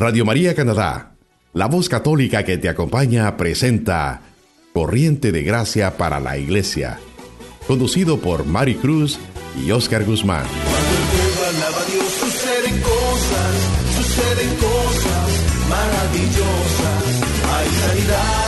Radio María Canadá, la voz católica que te acompaña, presenta Corriente de Gracia para la Iglesia, conducido por Mari Cruz y Oscar Guzmán. Cuando alaba a Dios, suceden cosas, suceden cosas maravillosas. Hay sanidad,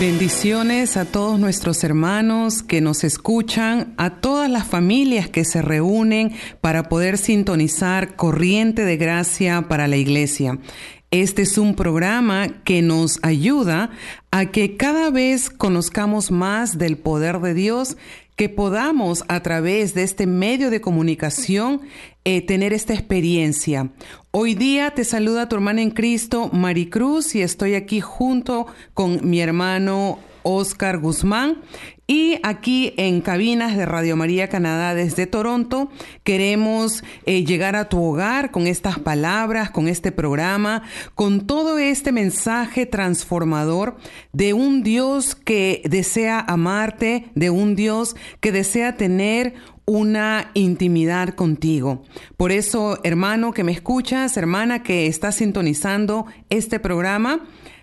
Bendiciones a todos nuestros hermanos que nos escuchan, a todas las familias que se reúnen para poder sintonizar Corriente de Gracia para la Iglesia. Este es un programa que nos ayuda a que cada vez conozcamos más del poder de Dios, que podamos a través de este medio de comunicación eh, tener esta experiencia. Hoy día te saluda tu hermana en Cristo, Maricruz, y estoy aquí junto con mi hermano Oscar Guzmán. Y aquí en cabinas de Radio María Canadá desde Toronto queremos eh, llegar a tu hogar con estas palabras, con este programa, con todo este mensaje transformador de un Dios que desea amarte, de un Dios que desea tener una intimidad contigo. Por eso, hermano que me escuchas, hermana que está sintonizando este programa,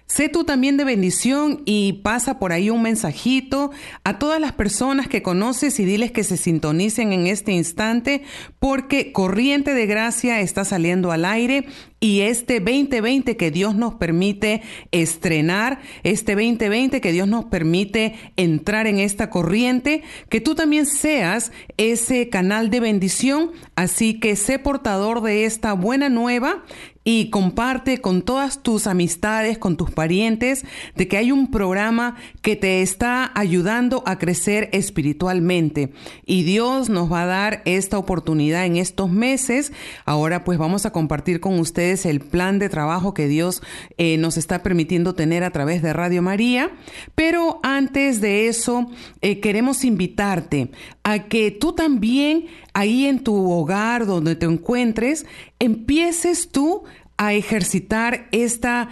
Sé tú también de bendición y pasa por ahí un mensajito a todas las personas que conoces y diles que se sintonicen en este instante porque Corriente de Gracia está saliendo al aire y este 2020 que Dios nos permite estrenar, este 2020 que Dios nos permite entrar en esta corriente, que tú también seas ese canal de bendición, así que sé portador de esta buena nueva y comparte con todas tus amistades, con tus parientes, de que hay un programa que te está ayudando a crecer espiritualmente. Y Dios nos va a dar esta oportunidad en estos meses. Ahora pues vamos a compartir con ustedes el plan de trabajo que Dios eh, nos está permitiendo tener a través de Radio María. Pero antes de eso, eh, queremos invitarte a que tú también ahí en tu hogar donde te encuentres, empieces tú a ejercitar esta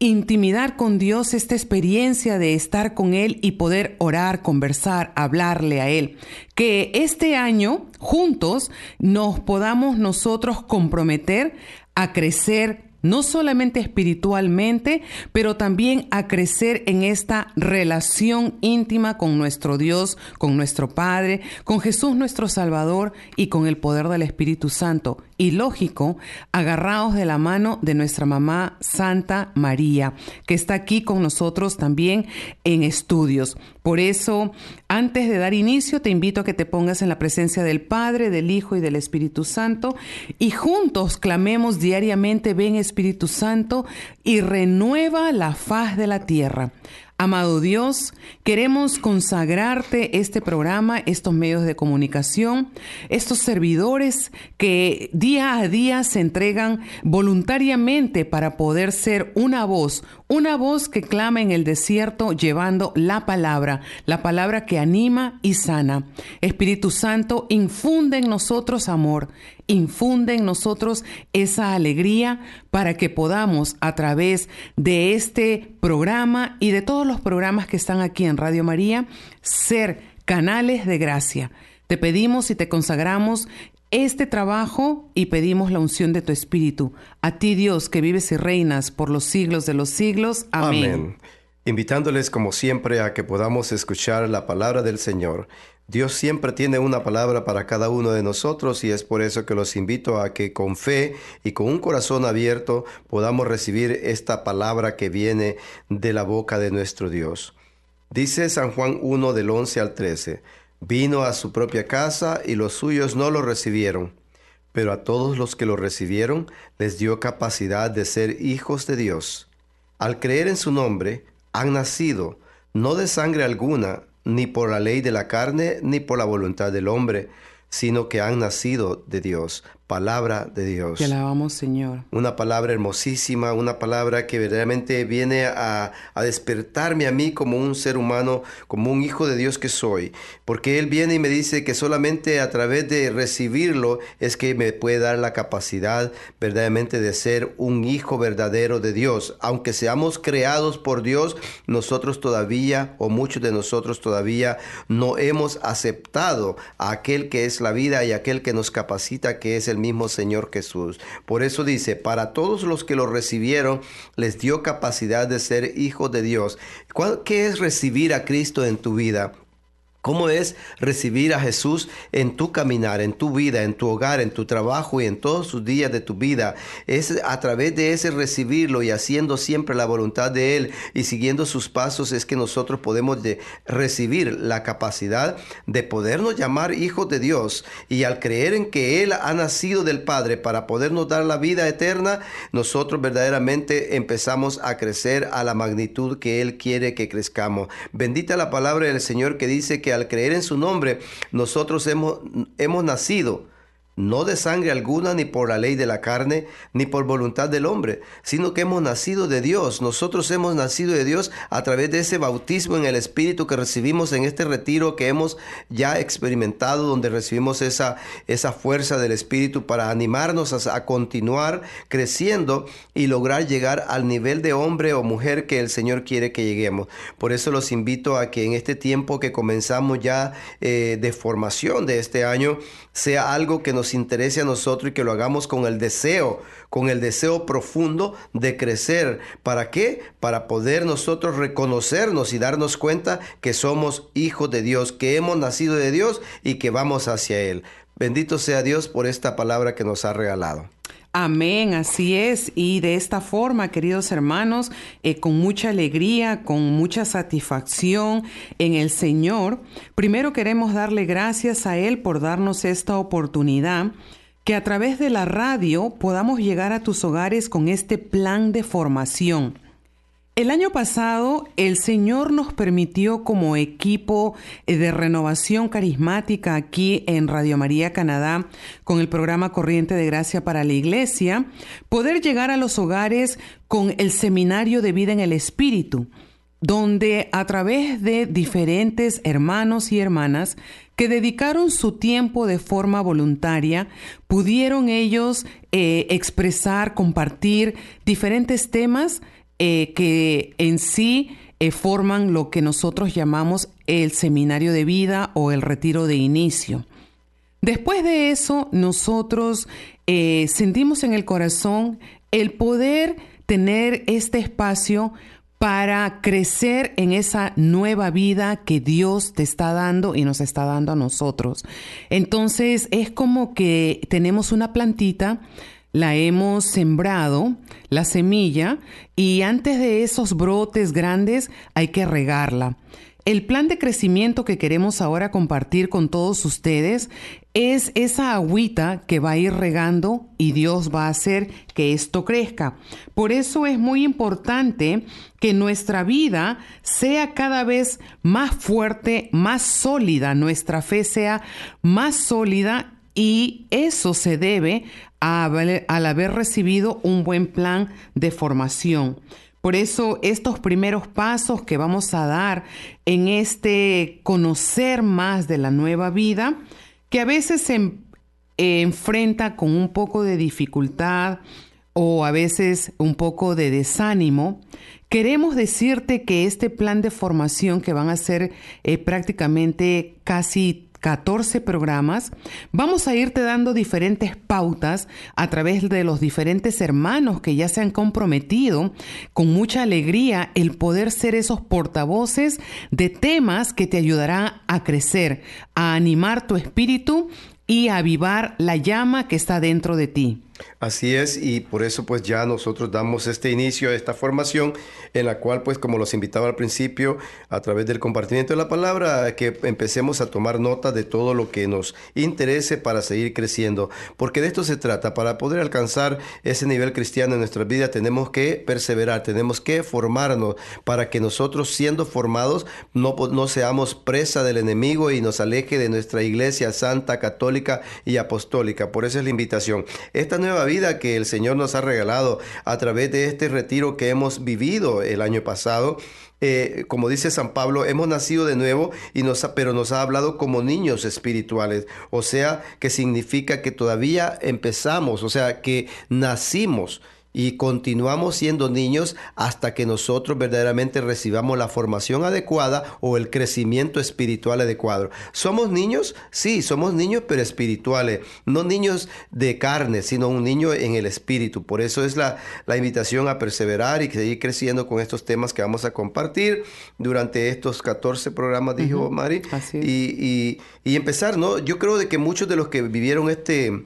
intimidad con Dios, esta experiencia de estar con Él y poder orar, conversar, hablarle a Él. Que este año juntos nos podamos nosotros comprometer a crecer no solamente espiritualmente, pero también a crecer en esta relación íntima con nuestro Dios, con nuestro Padre, con Jesús nuestro Salvador y con el poder del Espíritu Santo. Y lógico, agarrados de la mano de nuestra mamá Santa María, que está aquí con nosotros también en estudios. Por eso, antes de dar inicio, te invito a que te pongas en la presencia del Padre, del Hijo y del Espíritu Santo y juntos clamemos diariamente, ven Espíritu Santo y renueva la faz de la tierra. Amado Dios, queremos consagrarte este programa, estos medios de comunicación, estos servidores que día a día se entregan voluntariamente para poder ser una voz, una voz que clama en el desierto llevando la palabra, la palabra que anima y sana. Espíritu Santo, infunde en nosotros amor, infunde en nosotros esa alegría para que podamos a través de este programa y de todos los programas que están aquí en Radio María ser canales de gracia. Te pedimos y te consagramos este trabajo y pedimos la unción de tu Espíritu. A ti Dios que vives y reinas por los siglos de los siglos. Amén. Invitándoles como siempre a que podamos escuchar la palabra del Señor. Dios siempre tiene una palabra para cada uno de nosotros y es por eso que los invito a que con fe y con un corazón abierto podamos recibir esta palabra que viene de la boca de nuestro Dios. Dice San Juan 1 del 11 al 13. Vino a su propia casa y los suyos no lo recibieron. Pero a todos los que lo recibieron les dio capacidad de ser hijos de Dios. Al creer en su nombre, han nacido, no de sangre alguna, ni por la ley de la carne, ni por la voluntad del hombre, sino que han nacido de Dios palabra de Dios. Te alabamos, Señor. Una palabra hermosísima, una palabra que verdaderamente viene a, a, despertarme a mí como un ser humano, como un hijo de Dios que soy. Porque Él viene y me dice que solamente a través de recibirlo es que me puede dar la capacidad verdaderamente de ser un hijo verdadero de Dios. Aunque seamos creados por Dios, nosotros todavía, o muchos de nosotros todavía, no hemos aceptado a aquel que es la vida y aquel que nos capacita, que es el mismo Señor Jesús. Por eso dice, para todos los que lo recibieron, les dio capacidad de ser hijos de Dios. ¿Qué es recibir a Cristo en tu vida? ¿Cómo es recibir a Jesús en tu caminar, en tu vida, en tu hogar, en tu trabajo y en todos sus días de tu vida? Es a través de ese recibirlo y haciendo siempre la voluntad de Él y siguiendo sus pasos es que nosotros podemos de recibir la capacidad de podernos llamar hijos de Dios y al creer en que Él ha nacido del Padre para podernos dar la vida eterna, nosotros verdaderamente empezamos a crecer a la magnitud que Él quiere que crezcamos. Bendita la palabra del Señor que dice que al creer en su nombre nosotros hemos, hemos nacido no de sangre alguna, ni por la ley de la carne, ni por voluntad del hombre, sino que hemos nacido de Dios. Nosotros hemos nacido de Dios a través de ese bautismo en el Espíritu que recibimos en este retiro que hemos ya experimentado, donde recibimos esa, esa fuerza del Espíritu para animarnos a, continuar creciendo y lograr llegar al nivel de hombre o mujer que el Señor quiere que lleguemos. Por eso los invito a que en este tiempo que comenzamos ya eh, de formación de este año, sea algo que nos interese a nosotros y que lo hagamos con el deseo, con el deseo profundo de crecer. ¿Para qué? Para poder nosotros reconocernos y darnos cuenta que somos hijos de Dios, que hemos nacido de Dios y que vamos hacia Él. Bendito sea Dios por esta palabra que nos ha regalado. Amén, así es. Y de esta forma, queridos hermanos, eh, con mucha alegría, con mucha satisfacción en el Señor, primero queremos darle gracias a Él por darnos esta oportunidad que a través de la radio podamos llegar a tus hogares con este plan de formación el año pasado el Señor nos permitió como equipo de renovación carismática aquí en Radio María Canadá con el programa Corriente de Gracia para la Iglesia, poder llegar a los hogares con el Seminario de Vida en el Espíritu, donde a través de diferentes hermanos y hermanas que dedicaron su tiempo de forma voluntaria, pudieron ellos eh, expresar, compartir diferentes temas eh, que en sí eh, forman lo que nosotros llamamos el seminario de vida o el retiro de inicio. Después de eso, nosotros eh, sentimos en el corazón el poder tener este espacio para crecer en esa nueva vida que Dios te está dando y nos está dando a nosotros. Entonces es como que tenemos una plantita la hemos sembrado, la semilla, y antes de esos brotes grandes hay que regarla. El plan de crecimiento que queremos ahora compartir con todos ustedes es esa agüita que va a ir regando y Dios va a hacer que esto crezca. Por eso es muy importante que nuestra vida sea cada vez más fuerte, más sólida, nuestra fe sea más sólida y eso se debe al haber recibido un buen plan de formación. Por eso estos primeros pasos que vamos a dar en este conocer más de la nueva vida, que a veces se enfrenta con un poco de dificultad o a veces un poco de desánimo, queremos decirte que este plan de formación que van a ser eh, prácticamente casi 14 programas, vamos a irte dando diferentes pautas a través de los diferentes hermanos que ya se han comprometido con mucha alegría el poder ser esos portavoces de temas que te ayudarán a crecer, a animar tu espíritu y a avivar la llama que está dentro de ti. Así es, y por eso pues ya nosotros damos este inicio a esta formación en la cual pues como los invitaba al principio a través del compartimiento de la palabra, que empecemos a tomar nota de todo lo que nos interese para seguir creciendo, porque de esto se trata, para poder alcanzar ese nivel cristiano en nuestra vida tenemos que perseverar, tenemos que formarnos para que nosotros siendo formados no, no seamos presa del enemigo y nos aleje de nuestra iglesia santa, católica y apostólica. Por eso es la invitación. Esta vida que el Señor nos ha regalado a través de este retiro que hemos vivido el año pasado. Eh, como dice San Pablo, hemos nacido de nuevo, y nos pero nos ha hablado como niños espirituales. O sea, que significa que todavía empezamos, o sea, que nacimos y continuamos siendo niños hasta que nosotros verdaderamente recibamos la formación adecuada o el crecimiento espiritual adecuado. ¿Somos niños? Sí, somos niños pero espirituales, no niños de carne, sino un niño en el espíritu. Por eso es la, la invitación a perseverar y seguir creciendo con estos temas que vamos a compartir durante estos 14 programas, dijo Mari. Y, y, y empezar, ¿no? Yo creo de que muchos de los que vivieron este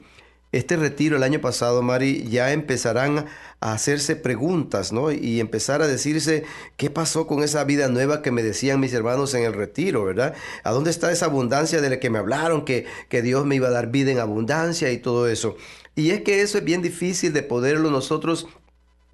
este retiro el año pasado, Mari, ya empezarán a hacerse preguntas, ¿no? Y empezar a decirse, ¿qué pasó con esa vida nueva que me decían mis hermanos en el retiro, ¿verdad? ¿A dónde está esa abundancia de la que me hablaron, que, que Dios me iba a dar vida en abundancia y todo eso? Y es que eso es bien difícil de poderlo nosotros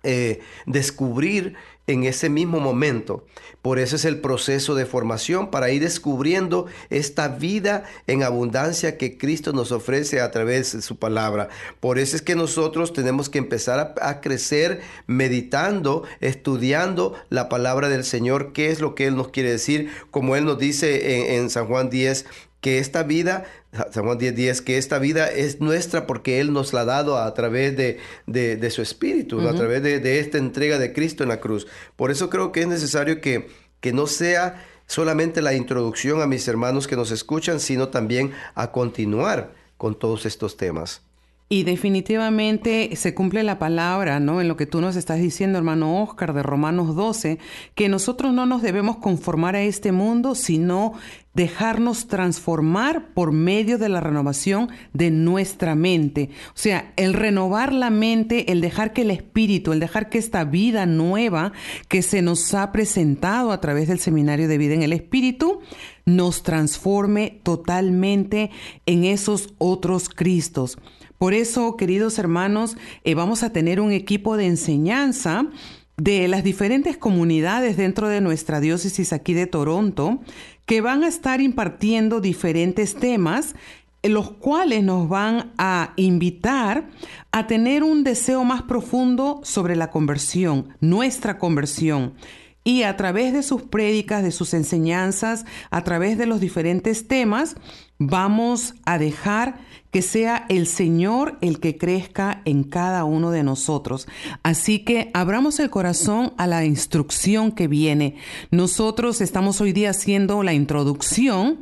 eh, descubrir en ese mismo momento. Por eso es el proceso de formación para ir descubriendo esta vida en abundancia que Cristo nos ofrece a través de su palabra. Por eso es que nosotros tenemos que empezar a, crecer meditando, estudiando la palabra del Señor, qué es lo que Él nos quiere decir, como Él nos dice en, San Juan 10, que esta vida, San Juan 10, que esta vida es nuestra porque Él nos la ha dado a través de, de, su Espíritu, a través de, de, esta entrega de Cristo en la cruz. Por eso creo que es necesario que, que no sea solamente la introducción a mis hermanos que nos escuchan, sino también a continuar con todos estos temas. Y definitivamente se cumple la palabra, ¿no? En lo que tú nos estás diciendo, hermano Oscar, de Romanos 12, que nosotros no nos debemos conformar a este mundo, sino dejarnos transformar por medio de la renovación de nuestra mente. O sea, el renovar la mente, el dejar que el espíritu, el dejar que esta vida nueva que se nos ha presentado a través del seminario de vida en el espíritu, nos transforme totalmente en esos otros Cristos. Por eso, queridos hermanos, eh, vamos a tener un equipo de enseñanza de las diferentes comunidades dentro de nuestra diócesis aquí de Toronto que van a estar impartiendo diferentes temas los cuales nos van a invitar a tener un deseo más profundo sobre la conversión, nuestra conversión. Y a través de sus prédicas, de sus enseñanzas, a través de los diferentes temas, vamos a dejar que sea el Señor el que crezca en cada uno de nosotros. Así que abramos el corazón a la instrucción que viene. Nosotros estamos hoy día haciendo la introducción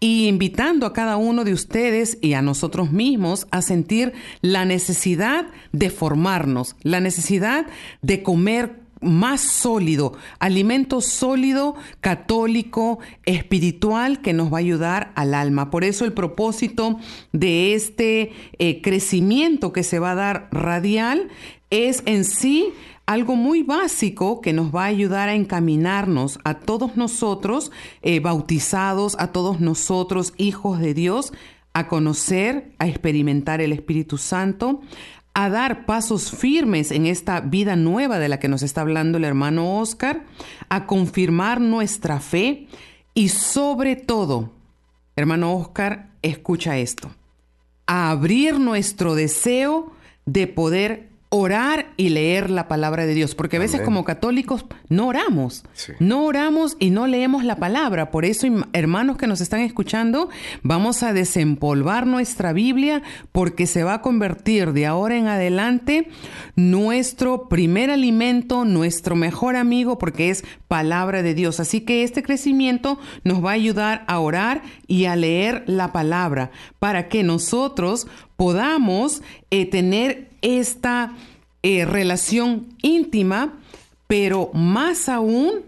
y invitando a cada uno de ustedes y a nosotros mismos a sentir la necesidad de formarnos, la necesidad de comer más sólido, alimento sólido, católico, espiritual, que nos va a ayudar al alma. Por eso el propósito de este eh, crecimiento que se va a dar radial es en sí algo muy básico que nos va a ayudar a encaminarnos a todos nosotros, eh, bautizados, a todos nosotros, hijos de Dios, a conocer, a experimentar el Espíritu Santo, a dar pasos firmes en esta vida nueva de la que nos está hablando el hermano Oscar, a confirmar nuestra fe y sobre todo, hermano Oscar, escucha esto, a abrir nuestro deseo de poder orar y leer la palabra de Dios, porque a veces como católicos no oramos, no oramos y no leemos la palabra. Por eso, hermanos que nos están escuchando, vamos a desempolvar nuestra Biblia porque se va a convertir de ahora en adelante nuestro primer alimento, nuestro mejor amigo, porque es palabra de Dios. Así que este crecimiento nos va a ayudar a orar y a leer la palabra para que nosotros podamos eh, tener esta eh, relación íntima, pero más aún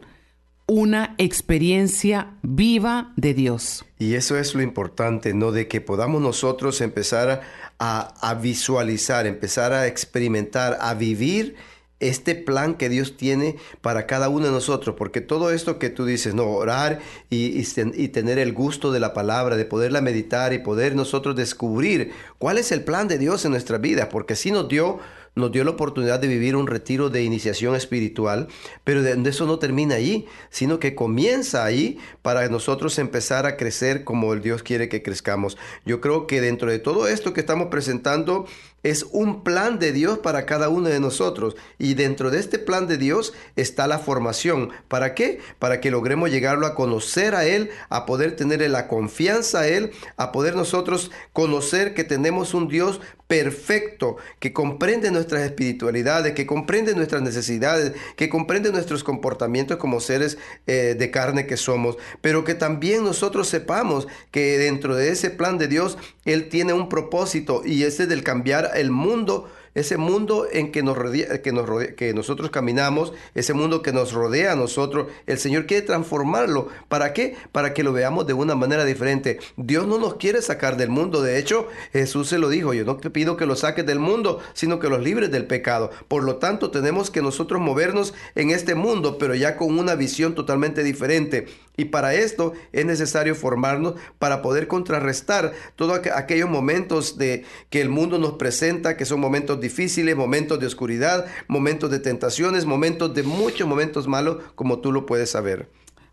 una experiencia viva de Dios. Y eso es lo importante, ¿no? De que podamos nosotros empezar a, a visualizar, empezar a experimentar, a vivir este plan que Dios tiene para cada uno de nosotros, porque todo esto que tú dices, no, orar y, y, tener el gusto de la palabra, de poderla meditar y poder nosotros descubrir cuál es el plan de Dios en nuestra vida, porque si nos dio nos dio la oportunidad de vivir un retiro de iniciación espiritual, pero de, eso no termina allí, sino que comienza ahí para nosotros empezar a crecer como el Dios quiere que crezcamos. Yo creo que dentro de todo esto que estamos presentando, es un plan de Dios para cada uno de nosotros. Y dentro de este plan de Dios está la formación. ¿Para qué? Para que logremos llegarlo a conocer a Él, a poder tener la confianza a Él, a poder nosotros conocer que tenemos un Dios perfecto, que comprende nuestras espiritualidades, que comprende nuestras necesidades, que comprende nuestros comportamientos como seres eh, de carne que somos, pero que también nosotros sepamos que dentro de ese plan de Dios, Él tiene un propósito y ese del cambiar el mundo ese mundo en que, nos rodea, que, nos que nosotros caminamos, ese mundo que nos rodea a nosotros, el Señor quiere transformarlo. ¿Para qué? Para que lo veamos de una manera diferente. Dios no nos quiere sacar del mundo. De hecho, Jesús se lo dijo, yo no te pido que lo saques del mundo, sino que los libres del pecado. Por lo tanto, tenemos que nosotros movernos en este mundo, pero ya con una visión totalmente diferente. Y para esto es necesario formarnos para poder contrarrestar todos aquellos momentos de que el mundo nos presenta, que son momentos difíciles, momentos de oscuridad, momentos de tentaciones, momentos de muchos momentos malos, como tú lo puedes saber.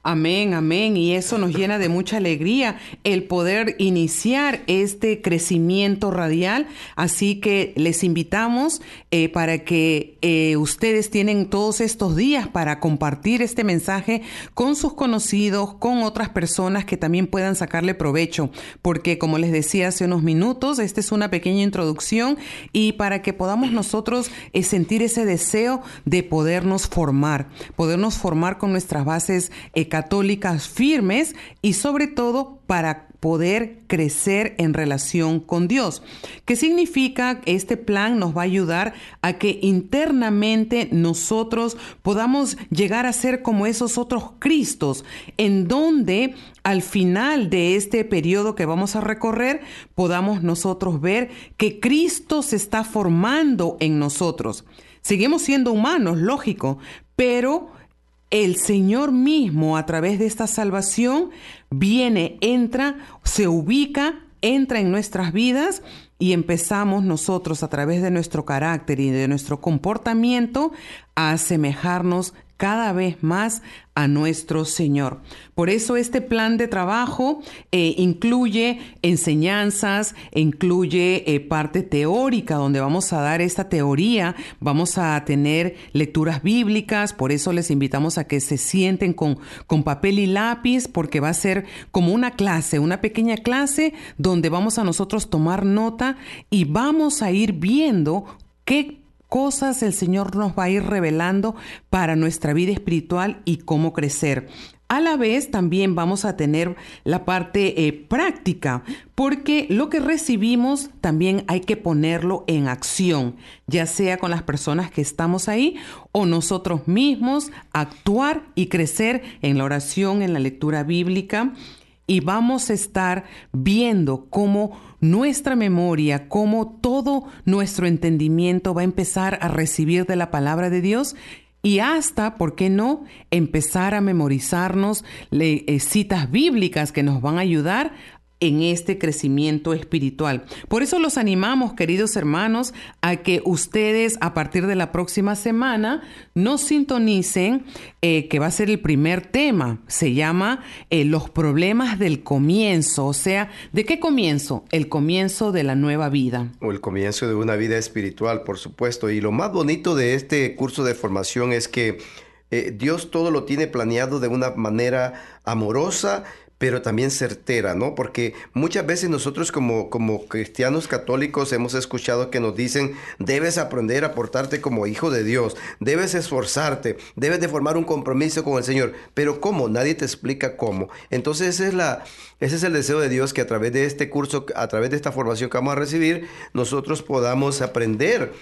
Amén, amén. Y eso nos llena de mucha alegría el poder iniciar este crecimiento radial. Así que les invitamos eh, para que eh, ustedes tienen todos estos días para compartir este mensaje con sus conocidos, con otras personas que también puedan sacarle provecho. Porque como les decía hace unos minutos, esta es una pequeña introducción y para que podamos nosotros eh, sentir ese deseo de podernos formar, podernos formar con nuestras bases católicas firmes y sobre todo para poder crecer en relación con Dios. ¿Qué significa? Este plan nos va a ayudar a que internamente nosotros podamos llegar a ser como esos otros Cristos, en donde al final de este periodo que vamos a recorrer podamos nosotros ver que Cristo se está formando en nosotros. Seguimos siendo humanos, lógico, pero el Señor mismo a través de esta salvación viene, entra, se ubica, entra en nuestras vidas y empezamos nosotros a través de nuestro carácter y de nuestro comportamiento a asemejarnos cada vez más a nuestro Señor. Por eso este plan de trabajo eh, incluye enseñanzas, incluye eh, parte teórica donde vamos a dar esta teoría, vamos a tener lecturas bíblicas, por eso les invitamos a que se sienten con, con papel y lápiz porque va a ser como una clase, una pequeña clase donde vamos a nosotros tomar nota y vamos a ir viendo qué cosas el Señor nos va a ir revelando para nuestra vida espiritual y cómo crecer. A la vez también vamos a tener la parte eh, práctica, porque lo que recibimos también hay que ponerlo en acción, ya sea con las personas que estamos ahí o nosotros mismos, actuar y crecer en la oración, en la lectura bíblica. Y vamos a estar viendo cómo nuestra memoria, cómo todo nuestro entendimiento va a empezar a recibir de la palabra de Dios y hasta, ¿por qué no?, empezar a memorizarnos eh, citas bíblicas que nos van a ayudar en este crecimiento espiritual. Por eso los animamos, queridos hermanos, a que ustedes a partir de la próxima semana nos sintonicen, eh, que va a ser el primer tema. Se llama eh, Los problemas del comienzo. O sea, ¿de qué comienzo? El comienzo de la nueva vida. O el comienzo de una vida espiritual, por supuesto. Y lo más bonito de este curso de formación es que eh, Dios todo lo tiene planeado de una manera amorosa, pero también certera, ¿no? Porque muchas veces nosotros como, como cristianos católicos hemos escuchado que nos dicen, debes aprender a portarte como hijo de Dios, debes esforzarte, debes de formar un compromiso con el Señor, pero ¿cómo? Nadie te explica cómo. Entonces es la, ese es el deseo de Dios que a través de este curso, a través de esta formación que vamos a recibir, nosotros podamos aprender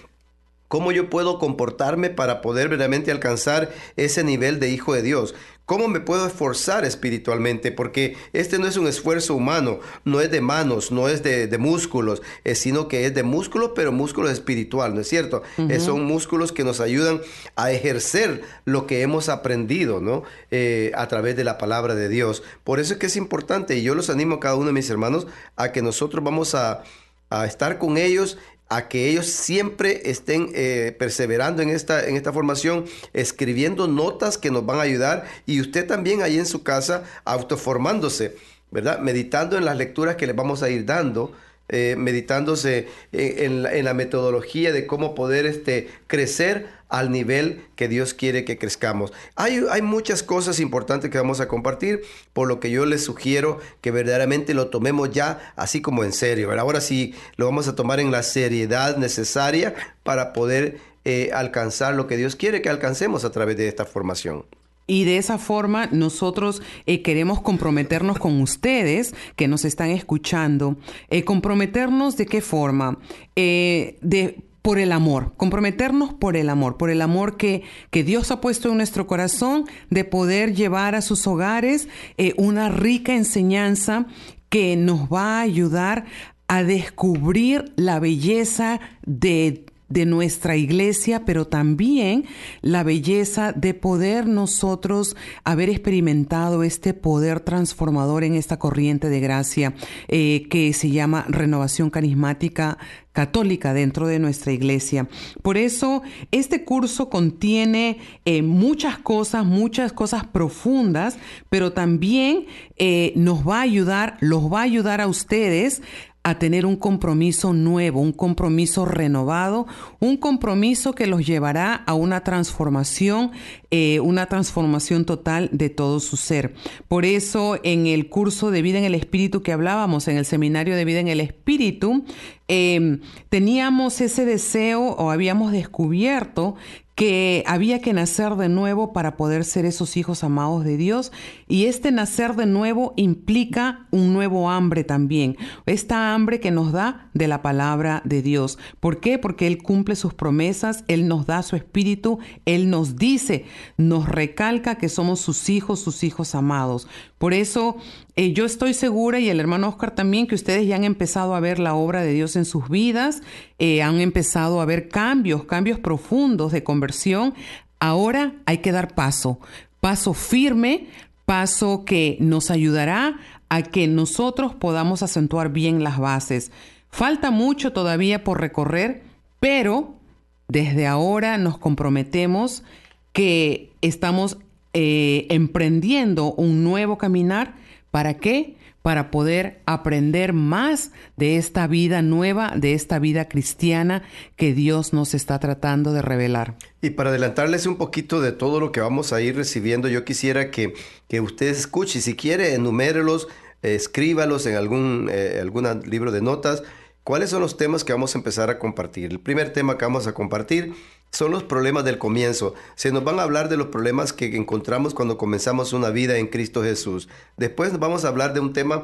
¿Cómo yo puedo comportarme para poder verdaderamente alcanzar ese nivel de hijo de Dios? ¿Cómo me puedo esforzar espiritualmente? Porque este no es un esfuerzo humano, no es de manos, no es de, músculos, sino que es de músculos, pero músculos espiritual, ¿no es cierto? Eh, son músculos que nos ayudan a ejercer lo que hemos aprendido, ¿no? Eh, a través de la palabra de Dios. Por eso es que es importante, y yo los animo a cada uno de mis hermanos a que nosotros vamos a, a estar con ellos a que ellos siempre estén eh, perseverando en esta, en esta formación, escribiendo notas que nos van a ayudar y usted también ahí en su casa autoformándose, ¿verdad? Meditando en las lecturas que les vamos a ir dando eh, meditándose en, la, metodología de cómo poder este, crecer al nivel que Dios quiere que crezcamos. Hay, muchas cosas importantes que vamos a compartir, por lo que yo les sugiero que verdaderamente lo tomemos ya así como en serio. Ahora sí lo vamos a tomar en la seriedad necesaria para poder eh, alcanzar lo que Dios quiere que alcancemos a través de esta formación. Y de esa forma nosotros eh, queremos comprometernos con ustedes que nos están escuchando. Eh, comprometernos de qué forma? Eh, de por el amor, comprometernos por el amor, por el amor que, que, Dios ha puesto en nuestro corazón de poder llevar a sus hogares una rica enseñanza que nos va a ayudar a descubrir la belleza de de nuestra iglesia, pero también la belleza de poder nosotros haber experimentado este poder transformador en esta corriente de gracia eh, que se llama renovación carismática católica dentro de nuestra iglesia. Por eso este curso contiene eh, muchas cosas, muchas cosas profundas, pero también eh, nos va a ayudar, los va a ayudar a ustedes a tener un compromiso nuevo, un compromiso renovado, un compromiso que los llevará a una transformación, eh, una transformación total de todo su ser. Por eso en el curso de vida en el Espíritu que hablábamos, en el seminario de vida en el Espíritu, eh, teníamos ese deseo o habíamos descubierto que había que nacer de nuevo para poder ser esos hijos amados de Dios. Y este nacer de nuevo implica un nuevo hambre también. Esta hambre que nos da de la palabra de Dios. ¿Por qué? Porque Él cumple sus promesas, Él nos da su espíritu, Él nos dice, nos recalca que somos sus hijos, sus hijos amados. Por eso eh, yo estoy segura y el hermano Oscar también que ustedes ya han empezado a ver la obra de Dios en sus vidas, eh, han empezado a ver cambios, cambios profundos de conversión. Ahora hay que dar paso, paso firme, paso que nos ayudará a que nosotros podamos acentuar bien las bases. Falta mucho todavía por recorrer, pero desde ahora nos comprometemos que estamos eh, emprendiendo un nuevo caminar ¿Para qué? Para poder aprender más de esta vida nueva, de esta vida cristiana que Dios nos está tratando de revelar. Y para adelantarles un poquito de todo lo que vamos a ir recibiendo, yo quisiera que, que ustedes escuchen, si quiere, enumérelos, escríbalos en algún, eh, algún libro de notas. ¿Cuáles son los temas que vamos a empezar a compartir? El primer tema que vamos a compartir son los problemas del comienzo. Se nos van a hablar de los problemas que encontramos cuando comenzamos una vida en Cristo Jesús. Después vamos a hablar de un tema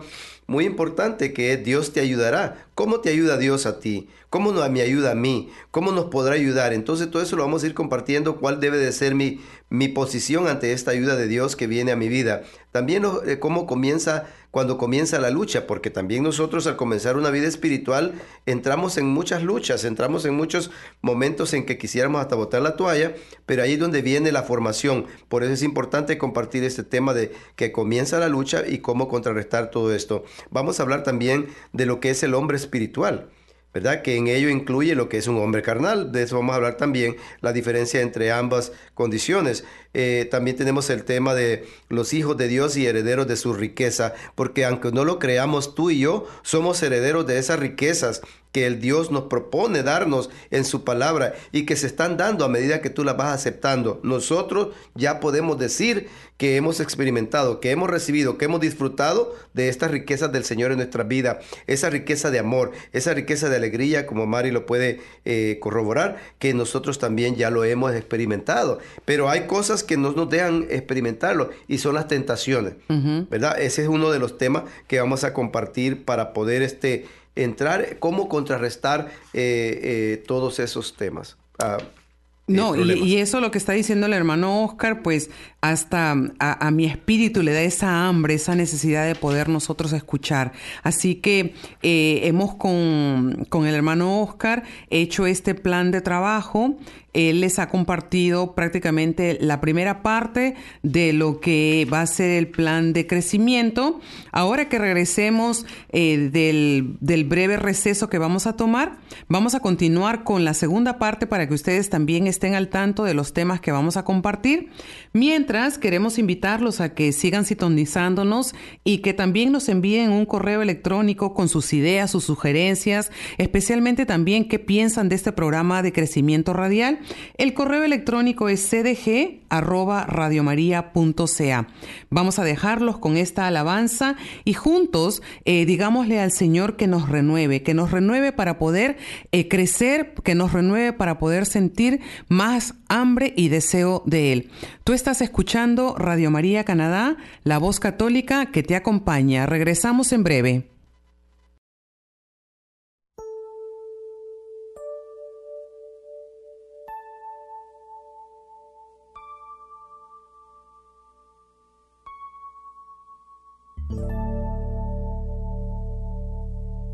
muy importante que Dios te ayudará. ¿Cómo te ayuda Dios a ti? ¿Cómo me ayuda a mí? ¿Cómo nos podrá ayudar? Entonces todo eso lo vamos a ir compartiendo, cuál debe de ser mi, mi posición ante esta ayuda de Dios que viene a mi vida. También eh, cómo comienza cuando comienza la lucha, porque también nosotros al comenzar una vida espiritual entramos en muchas luchas, entramos en muchos momentos en que quisiéramos hasta botar la toalla, pero ahí es donde viene la formación. Por eso es importante compartir este tema de que comienza la lucha y cómo contrarrestar todo esto. Vamos a hablar también de lo que es el hombre espiritual. ¿verdad? Que en ello incluye lo que es un hombre carnal. De eso vamos a hablar también, la diferencia entre ambas condiciones. Eh, también tenemos el tema de los hijos de Dios y herederos de su riqueza, porque aunque no lo creamos tú y yo, somos herederos de esas riquezas que el Dios nos propone darnos en su palabra y que se están dando a medida que tú las vas aceptando. Nosotros ya podemos decir que hemos experimentado, que hemos recibido, que hemos disfrutado de estas riquezas del Señor en nuestra vida, esa riqueza de amor, esa riqueza de alegría, como Mari lo puede eh, corroborar, que nosotros también ya lo hemos experimentado. Pero hay cosas que no nos dejan experimentarlo y son las tentaciones, ¿verdad? Ese es uno de los temas que vamos a compartir para poder este entrar, cómo contrarrestar eh, eh, todos esos temas. ah, no, y, eso lo que está diciendo el hermano Oscar, pues hasta a, mi espíritu le da esa hambre, esa necesidad de poder nosotros escuchar. Así que eh, hemos con, con, el hermano Oscar hecho este plan de trabajo él les ha compartido prácticamente la primera parte de lo que va a ser el plan de crecimiento. Ahora que regresemos eh, del, del, breve receso que vamos a tomar, vamos a continuar con la segunda parte para que ustedes también estén al tanto de los temas que vamos a compartir. Mientras, queremos invitarlos a que sigan sintonizándonos y que también nos envíen un correo electrónico con sus ideas, sus sugerencias, especialmente también qué piensan de este programa de crecimiento radial el correo electrónico es cdg@radiomaria.ca. Vamos a dejarlos con esta alabanza y juntos eh, digámosle al Señor que nos renueve, que nos renueve para poder eh, crecer, que nos renueve para poder sentir más hambre y deseo de Él. Tú estás escuchando Radio María Canadá, la voz católica que te acompaña. Regresamos en breve.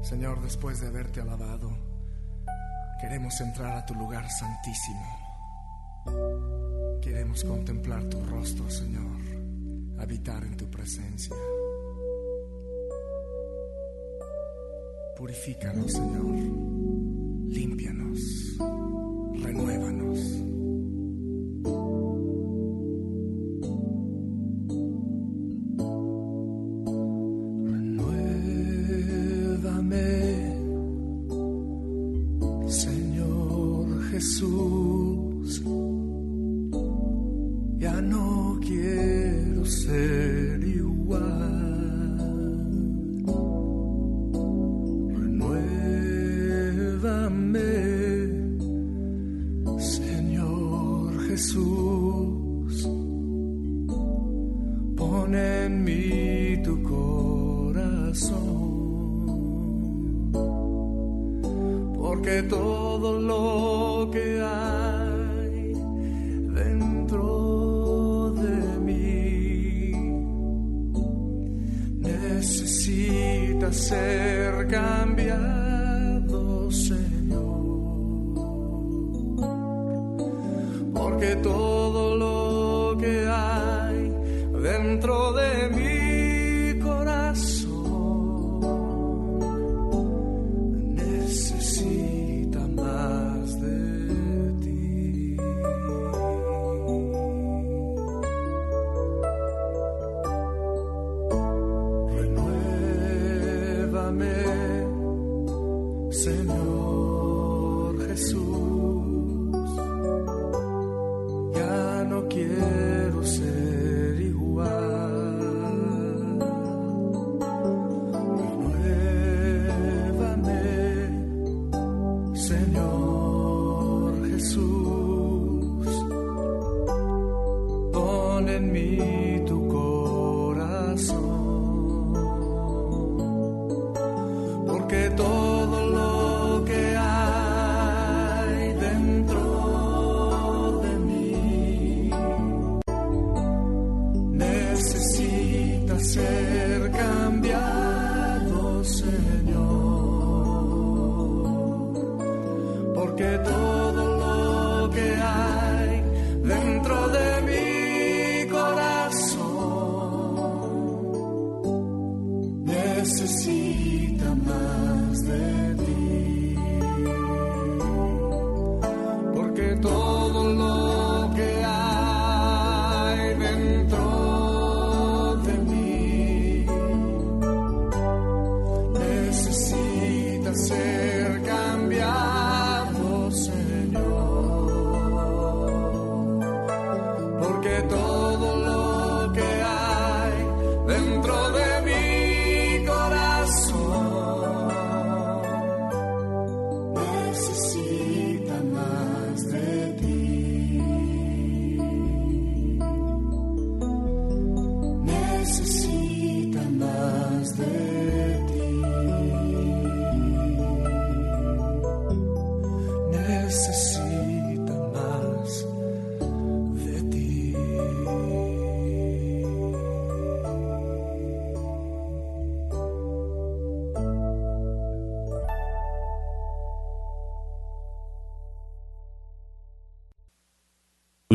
Señor, después de haberte alabado, queremos entrar a tu lugar santísimo. Queremos contemplar tu rostro, Señor, habitar en tu presencia. Purifícanos, Señor, límpianos, renuévanos.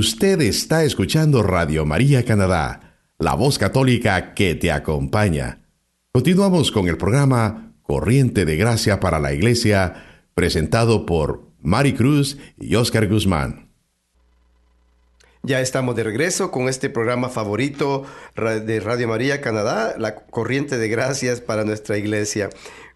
Usted está escuchando Radio María Canadá, la voz católica que te acompaña. Continuamos con el programa Corriente de Gracia para la Iglesia, presentado por Mari Cruz y Oscar Guzmán. Ya estamos de regreso con este programa favorito de Radio María Canadá, la corriente de gracias para nuestra iglesia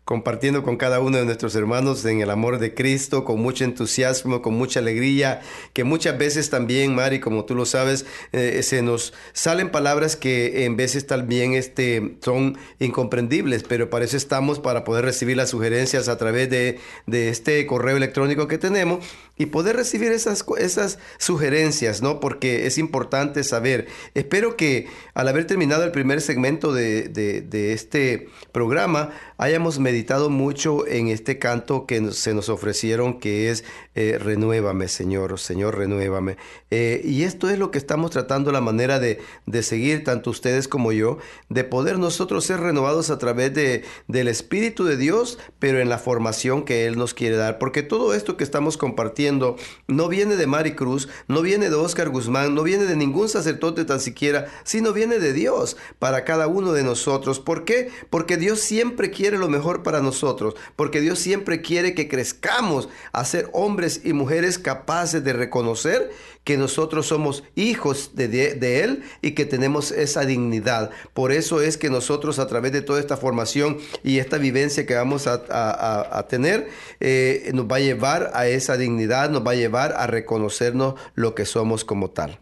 compartiendo con cada uno de nuestros hermanos en el amor de Cristo, con mucho entusiasmo, con mucha alegría, que muchas veces también, Mari, como tú lo sabes, eh, se nos salen palabras que en veces también este, son incomprendibles, pero para eso estamos, para poder recibir las sugerencias a través de, de este correo electrónico que tenemos y poder recibir esas, esas sugerencias, ¿no? Porque es importante saber. Espero que al haber terminado el primer segmento de, de, de este programa, hayamos meditado mucho en este canto que se nos ofrecieron, que es eh, Renuévame, Señor, Señor, renuévame. Eh, y esto es lo que estamos tratando, la manera de, de, seguir, tanto ustedes como yo, de poder nosotros ser renovados a través de, del Espíritu de Dios, pero en la formación que Él nos quiere dar. Porque todo esto que estamos compartiendo no viene de Mari Cruz, no viene de Oscar Guzmán, no viene de ningún sacerdote tan siquiera, sino viene de Dios para cada uno de nosotros. ¿Por qué? Porque Dios siempre quiere lo mejor para nosotros, porque Dios siempre quiere que crezcamos a ser hombres y mujeres capaces de reconocer que nosotros somos hijos de, Él y que tenemos esa dignidad. Por eso es que nosotros a través de toda esta formación y esta vivencia que vamos a tener, eh, nos va a llevar a esa dignidad, nos va a llevar a reconocernos lo que somos como tal.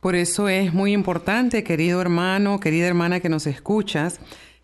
Por eso es muy importante, querido hermano, querida hermana que nos escuchas,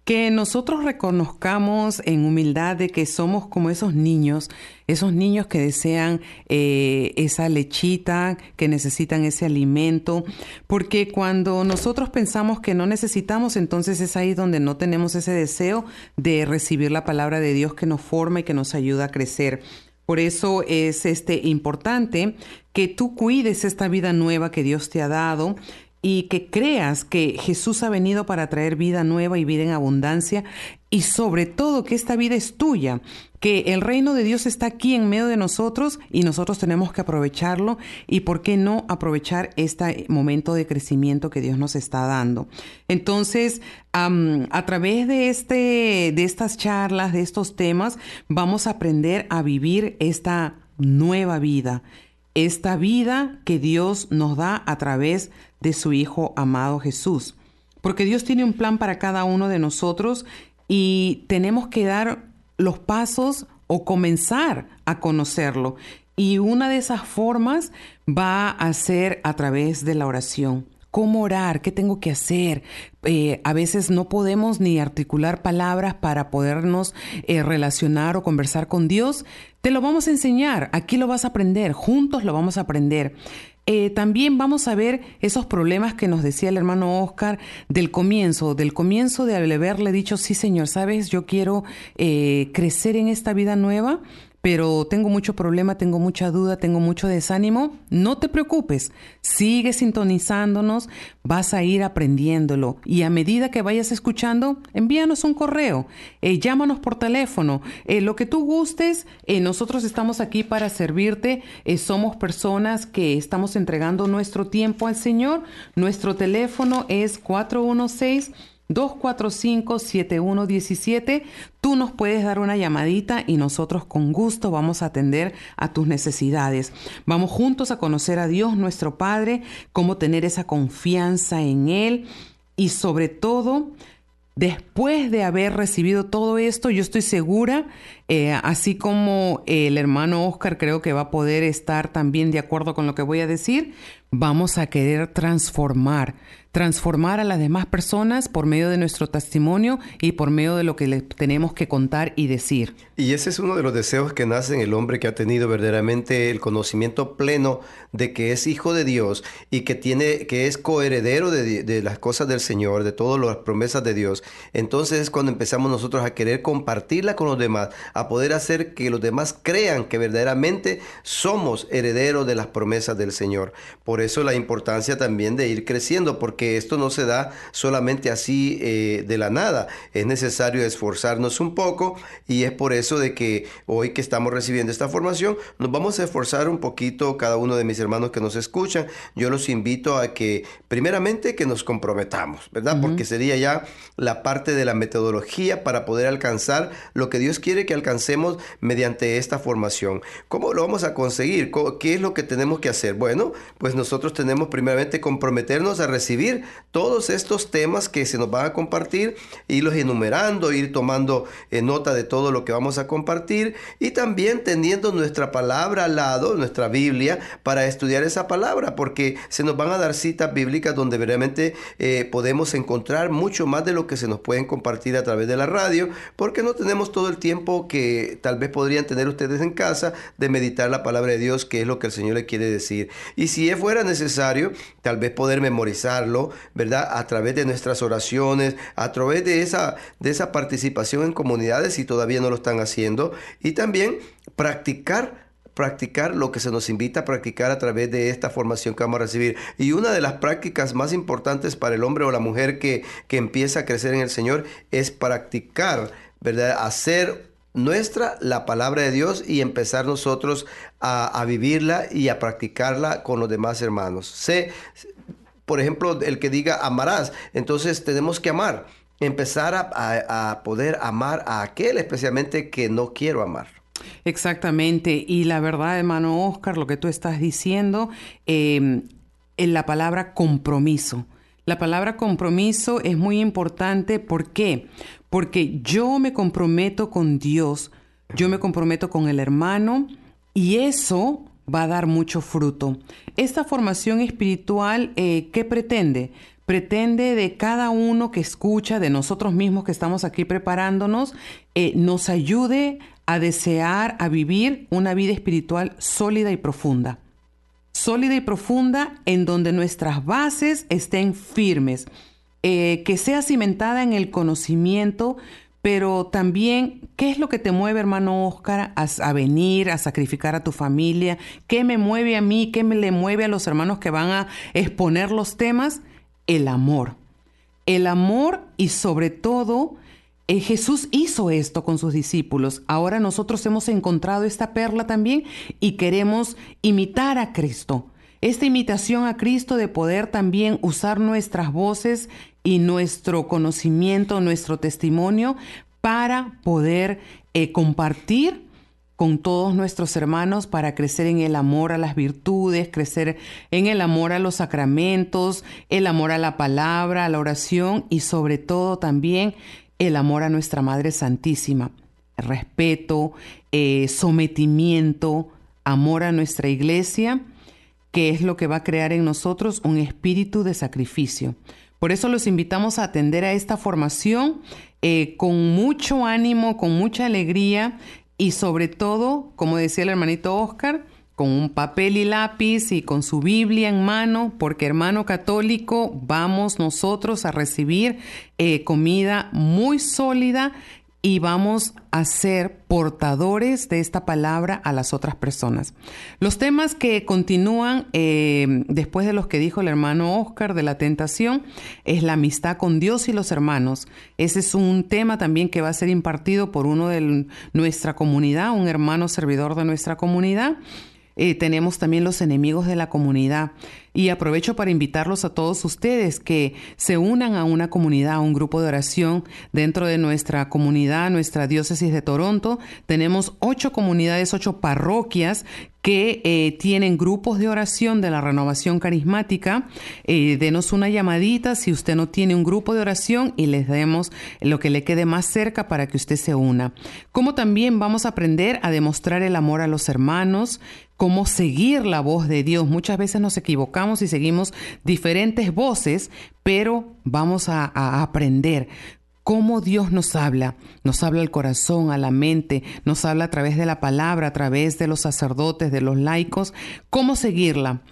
que nosotros reconozcamos en humildad de que somos como esos niños, esos niños que desean eh, esa lechita, que necesitan ese alimento, porque cuando nosotros pensamos que no necesitamos, entonces es ahí donde no tenemos ese deseo de recibir la palabra de Dios que nos forma y que nos ayuda a crecer. Por eso es este importante que tú cuides esta vida nueva que Dios te ha dado, y que creas que Jesús ha venido para traer vida nueva y vida en abundancia y sobre todo que esta vida es tuya, que el reino de Dios está aquí en medio de nosotros y nosotros tenemos que aprovecharlo y por qué no aprovechar este momento de crecimiento que Dios nos está dando. Entonces, a través de, este, de estas charlas, de estos temas, vamos a aprender a vivir esta nueva vida, esta vida que Dios nos da a través de su Hijo amado Jesús. Porque Dios tiene un plan para cada uno de nosotros y tenemos que dar los pasos o comenzar a conocerlo. Y una de esas formas va a ser a través de la oración cómo orar, qué tengo que hacer. Eh, a veces no podemos ni articular palabras para podernos eh, relacionar o conversar con Dios. Te lo vamos a enseñar, aquí lo vas a aprender, juntos lo vamos a aprender. Eh, también vamos a ver esos problemas que nos decía el hermano Oscar del comienzo, del comienzo de haberle dicho, sí Señor, sabes, yo quiero crecer en esta vida nueva pero tengo mucho problema, tengo mucha duda, tengo mucho desánimo, no te preocupes, sigue sintonizándonos, vas a ir aprendiéndolo. Y a medida que vayas escuchando, envíanos un correo, eh, llámanos por teléfono, eh, lo que tú gustes, eh, nosotros estamos aquí para servirte, somos personas que estamos entregando nuestro tiempo al Señor, nuestro teléfono es 416 245-7117. Tú nos puedes dar una llamadita y nosotros con gusto vamos a atender a tus necesidades. Vamos juntos a conocer a Dios nuestro Padre, cómo tener esa confianza en Él y sobre todo Después de haber recibido todo esto, yo estoy segura, eh, así como el hermano Oscar creo que va a poder estar también de acuerdo con lo que voy a decir, vamos a querer transformar, transformar a las demás personas por medio de nuestro testimonio y por medio de lo que tenemos que contar y decir. Y ese es uno de los deseos que nace en el hombre que ha tenido verdaderamente el conocimiento pleno de que es hijo de Dios y que tiene que es coheredero de, de las cosas del Señor, de todas las promesas de Dios. Entonces es cuando empezamos nosotros a querer compartirla con los demás, a poder hacer que los demás crean que verdaderamente somos herederos de las promesas del Señor. Por eso la importancia también de ir creciendo, porque esto no se da solamente así eh, de la nada. Es necesario esforzarnos un poco y es por eso de que hoy que estamos recibiendo esta formación, nos vamos a esforzar un poquito cada uno de mis hermanos que nos escuchan. Yo los invito a que primeramente que nos comprometamos, ¿verdad? Porque sería ya la parte de la metodología para poder alcanzar lo que Dios quiere que alcancemos mediante esta formación. ¿Cómo lo vamos a conseguir? ¿Qué es lo que tenemos que hacer? Bueno, pues nosotros tenemos primeramente comprometernos a recibir todos estos temas que se nos van a compartir, irlos enumerando, ir tomando eh, nota de todo lo que vamos a compartir y también teniendo nuestra palabra al lado, nuestra Biblia, para estudiar esa palabra, porque se nos van a dar citas bíblicas donde realmente eh, podemos encontrar mucho más de lo que se nos pueden compartir a través de la radio, porque no tenemos todo el tiempo que tal vez podrían tener ustedes en casa de meditar la palabra de Dios, que es lo que el Señor le quiere decir. Y si fuera necesario, tal vez poder memorizarlo, ¿verdad? A través de nuestras oraciones, a través de esa, de esa participación en comunidades, si todavía no lo están haciendo, y también practicar practicar lo que se nos invita a practicar a través de esta formación que vamos a recibir. Y una de las prácticas más importantes para el hombre o la mujer que, que empieza a crecer en el Señor es practicar, ¿verdad? Hacer nuestra la palabra de Dios y empezar nosotros a, vivirla y a practicarla con los demás hermanos. Sé, por ejemplo, el que diga amarás, entonces tenemos que amar, empezar a, a poder amar a aquel especialmente que no quiero amar. Exactamente, y la verdad, hermano Oscar, lo que tú estás diciendo, em, en la palabra compromiso. La palabra compromiso es muy importante, ¿por qué? Porque yo me comprometo con Dios, yo me comprometo con el hermano y eso va a dar mucho fruto. Esta formación espiritual, eh, ¿qué pretende? Pretende de cada uno que escucha, de nosotros mismos que estamos aquí preparándonos, eh, nos ayude a desear, a vivir una vida espiritual sólida y profunda. Sólida y profunda en donde nuestras bases estén firmes, eh, que sea cimentada en el conocimiento, pero también, ¿qué es lo que te mueve, hermano Oscar, a, venir, a sacrificar a tu familia? ¿Qué me mueve a mí? ¿Qué me le mueve a los hermanos que van a exponer los temas? El amor. El amor y sobre todo eh, Jesús hizo esto con sus discípulos. Ahora nosotros hemos encontrado esta perla también y queremos imitar a Cristo. Esta imitación a Cristo de poder también usar nuestras voces y nuestro conocimiento, nuestro testimonio para poder eh, compartir con todos nuestros hermanos para crecer en el amor a las virtudes, crecer en el amor a los sacramentos, el amor a la palabra, a la oración y sobre todo también el amor a nuestra Madre Santísima, respeto, eh, sometimiento, amor a nuestra iglesia, que es lo que va a crear en nosotros un espíritu de sacrificio. Por eso los invitamos a atender a esta formación eh, con mucho ánimo, con mucha alegría y sobre todo, como decía el hermanito Oscar, con un papel y lápiz y con su Biblia en mano, porque hermano católico, vamos nosotros a recibir eh, comida muy sólida y vamos a ser portadores de esta palabra a las otras personas. Los temas que continúan eh, después de los que dijo el hermano Oscar de la tentación es la amistad con Dios y los hermanos. Ese es un tema también que va a ser impartido por uno de nuestra comunidad, un hermano servidor de nuestra comunidad. Eh, tenemos también los enemigos de la comunidad. Y aprovecho para invitarlos a todos ustedes que se unan a una comunidad, a un grupo de oración dentro de nuestra comunidad, nuestra diócesis de Toronto. Tenemos ocho comunidades, ocho parroquias que eh, tienen grupos de oración de la renovación carismática. Eh, denos una llamadita si usted no tiene un grupo de oración y les demos lo que le quede más cerca para que usted se una. Como también vamos a aprender a demostrar el amor a los hermanos, cómo seguir la voz de Dios. Muchas veces nos equivocamos y seguimos diferentes voces, pero vamos a, aprender cómo Dios nos habla. Nos habla al corazón, a la mente, nos habla a través de la palabra, a través de los sacerdotes, de los laicos, cómo seguirla.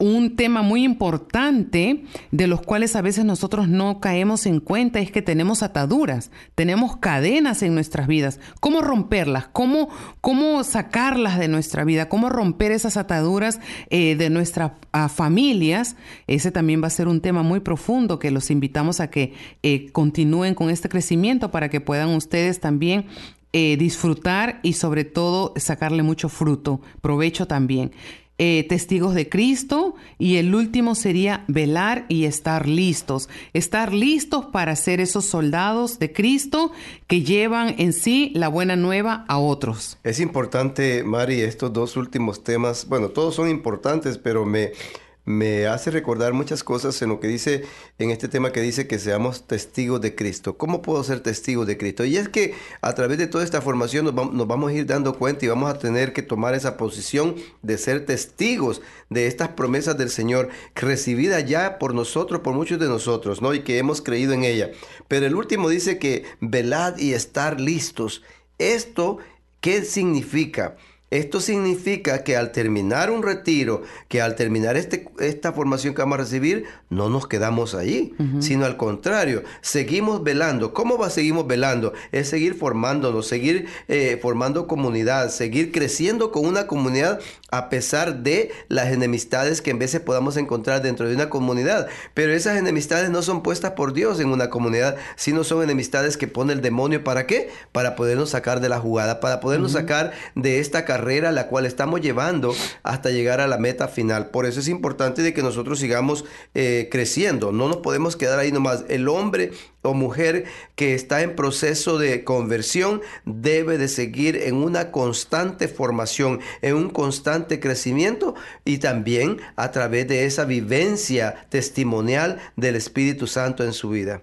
Un tema muy importante de los cuales a veces nosotros no caemos en cuenta es que tenemos ataduras, tenemos cadenas en nuestras vidas. ¿Cómo romperlas? ¿Cómo, cómo sacarlas de nuestra vida? ¿Cómo romper esas ataduras eh, de nuestras familias? Ese también va a ser un tema muy profundo que los invitamos a que eh, continúen con este crecimiento para que puedan ustedes también eh, disfrutar y sobre todo sacarle mucho fruto, provecho también. Eh, testigos de Cristo y el último sería velar y estar listos, estar listos para ser esos soldados de Cristo que llevan en sí la buena nueva a otros. Es importante, Mari, estos dos últimos temas, bueno, todos son importantes, pero me me hace recordar muchas cosas en lo que dice, en este tema que dice que seamos testigos de Cristo. ¿Cómo puedo ser testigo de Cristo? Y es que a través de toda esta formación nos, vamos, a ir dando cuenta y vamos a tener que tomar esa posición de ser testigos de estas promesas del Señor, recibidas ya por nosotros, por muchos de nosotros, ¿no? Y que hemos creído en ella. Pero el último dice que velad y estar listos. Esto, ¿qué significa? Esto significa que al terminar un retiro, que al terminar este, esta formación que vamos a recibir, no nos quedamos allí, sino al contrario, seguimos velando. ¿Cómo va seguimos velando? Es seguir formándonos, seguir eh, formando comunidad, seguir creciendo con una comunidad a pesar de las enemistades que en veces podamos encontrar dentro de una comunidad. Pero esas enemistades no son puestas por Dios en una comunidad, sino son enemistades que pone el demonio. ¿Para qué? Para podernos sacar de la jugada, para podernos sacar de esta carrera la cual estamos llevando hasta llegar a la meta final. Por eso es importante de que nosotros sigamos eh, creciendo. No nos podemos quedar ahí nomás. El hombre o mujer que está en proceso de conversión debe de seguir en una constante formación, en un constante crecimiento y también a través de esa vivencia testimonial del Espíritu Santo en su vida.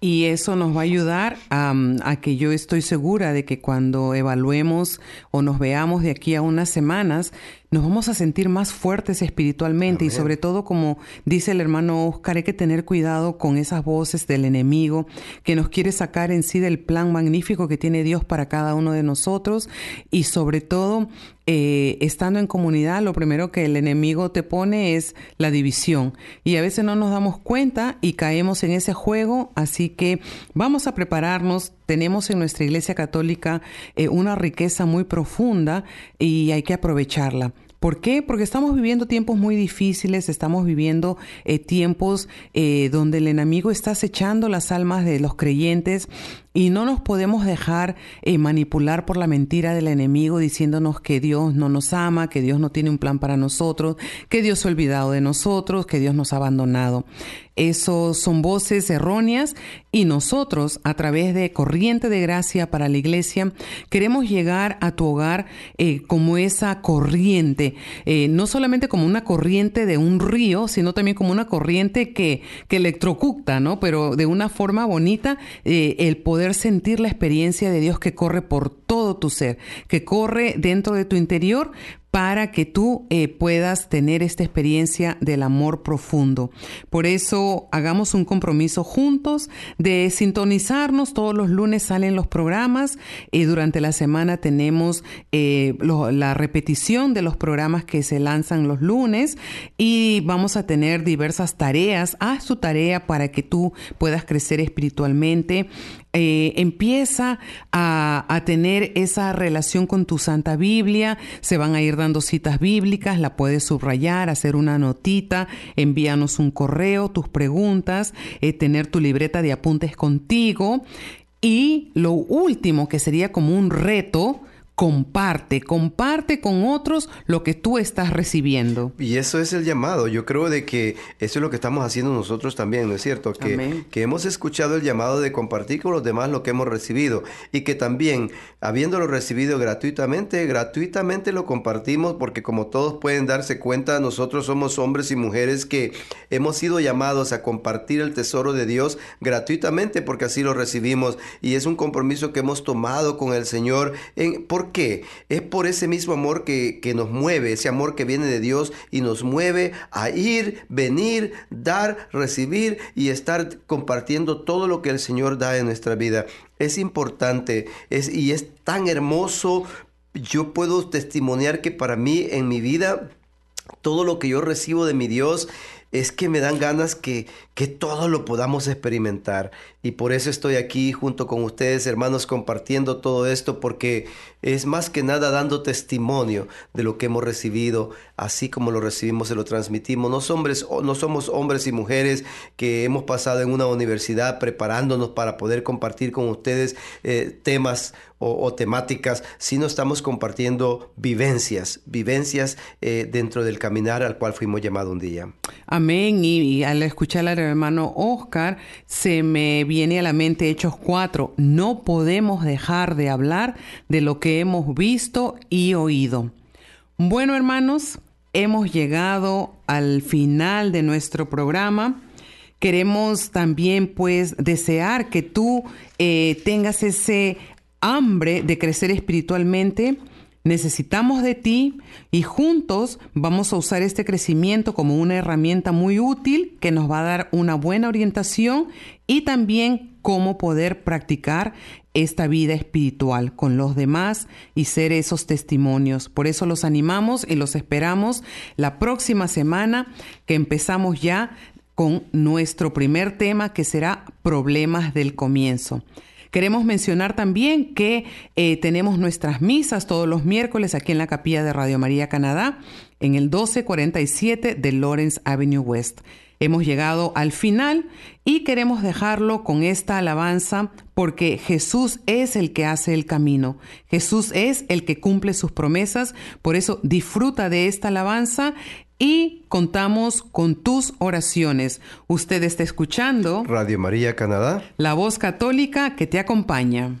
Y eso nos va a ayudar a, que yo estoy segura de que cuando evaluemos o nos veamos de aquí a unas semanas, nos vamos a sentir más fuertes espiritualmente y sobre todo, como dice el hermano Oscar, hay que tener cuidado con esas voces del enemigo que nos quiere sacar en sí del plan magnífico que tiene Dios para cada uno de nosotros y sobre todo eh, estando en comunidad, lo primero que el enemigo te pone es la división. Y a veces no nos damos cuenta y caemos en ese juego. Así que vamos a prepararnos. Tenemos en nuestra iglesia católica eh, una riqueza muy profunda y hay que aprovecharla. ¿Por qué? Porque estamos viviendo tiempos muy difíciles, estamos viviendo eh, tiempos eh, donde el enemigo está acechando las almas de los creyentes y no nos podemos dejar eh, manipular por la mentira del enemigo diciéndonos que Dios no nos ama, que Dios no tiene un plan para nosotros, que Dios se ha olvidado de nosotros, que Dios nos ha abandonado. Esos son voces erróneas y nosotros, a través de Corriente de Gracia para la Iglesia, queremos llegar a tu hogar eh, como esa corriente, eh, no solamente como una corriente de un río, sino también como una corriente que, que electrocuta, ¿no? Pero de una forma bonita, el poder sentir la experiencia de Dios que corre por todo tu ser, que corre dentro de tu interior para que tú eh, puedas tener esta experiencia del amor profundo. Por eso hagamos un compromiso juntos de sintonizarnos. Todos los lunes salen los programas y durante la semana tenemos eh, la repetición de los programas que se lanzan los lunes y vamos a tener diversas tareas. Haz tu tarea para que tú puedas crecer espiritualmente. Eh, empieza a, tener esa relación con tu Santa Biblia, se van a ir dando citas bíblicas, la puedes subrayar, hacer una notita, envíanos un correo, tus preguntas, eh, tener tu libreta de apuntes contigo. Y lo último que sería como un reto, comparte, comparte con otros lo que tú estás recibiendo. Y eso es el llamado. Yo creo de que eso es lo que estamos haciendo nosotros también, ¿no es cierto? Que, que hemos escuchado el llamado de compartir con los demás lo que hemos recibido y que también, habiéndolo recibido gratuitamente, gratuitamente lo compartimos porque como todos pueden darse cuenta, nosotros somos hombres y mujeres que hemos sido llamados a compartir el tesoro de Dios gratuitamente porque así lo recibimos y es un compromiso que hemos tomado con el Señor en, por ¿Por qué? Es por ese mismo amor que, nos mueve, ese amor que viene de Dios y nos mueve a ir, venir, dar, recibir y estar compartiendo todo lo que el Señor da en nuestra vida. Es importante es, y es tan hermoso. Yo puedo testimoniar que para mí en mi vida todo lo que yo recibo de mi Dios es que me dan ganas que, que todo lo podamos experimentar. Y por eso estoy aquí junto con ustedes, hermanos, compartiendo todo esto, porque es más que nada dando testimonio de lo que hemos recibido, así como lo recibimos, se lo transmitimos. No, hombres, no somos hombres y mujeres que hemos pasado en una universidad preparándonos para poder compartir con ustedes eh, temas o, temáticas, sino estamos compartiendo vivencias, vivencias eh, dentro del caminar al cual fuimos llamados un día. Amén. Y, al escuchar al hermano Oscar, se me viene a la mente Hechos 4. No podemos dejar de hablar de lo que hemos visto y oído. Bueno, hermanos, hemos llegado al final de nuestro programa. Queremos también pues desear que tú eh, tengas ese hambre de crecer espiritualmente Necesitamos de ti y juntos vamos a usar este crecimiento como una herramienta muy útil que nos va a dar una buena orientación y también cómo poder practicar esta vida espiritual con los demás y ser esos testimonios. Por eso los animamos y los esperamos la próxima semana que empezamos ya con nuestro primer tema que será problemas del comienzo. Queremos mencionar también que eh, tenemos nuestras misas todos los miércoles aquí en la capilla de Radio María Canadá, en el 1247 de Lawrence Avenue West. Hemos llegado al final y queremos dejarlo con esta alabanza porque Jesús es el que hace el camino. Jesús es el que cumple sus promesas. Por eso disfruta de esta alabanza y contamos con tus oraciones. Usted está escuchando Radio María Canadá, la voz católica que te acompaña.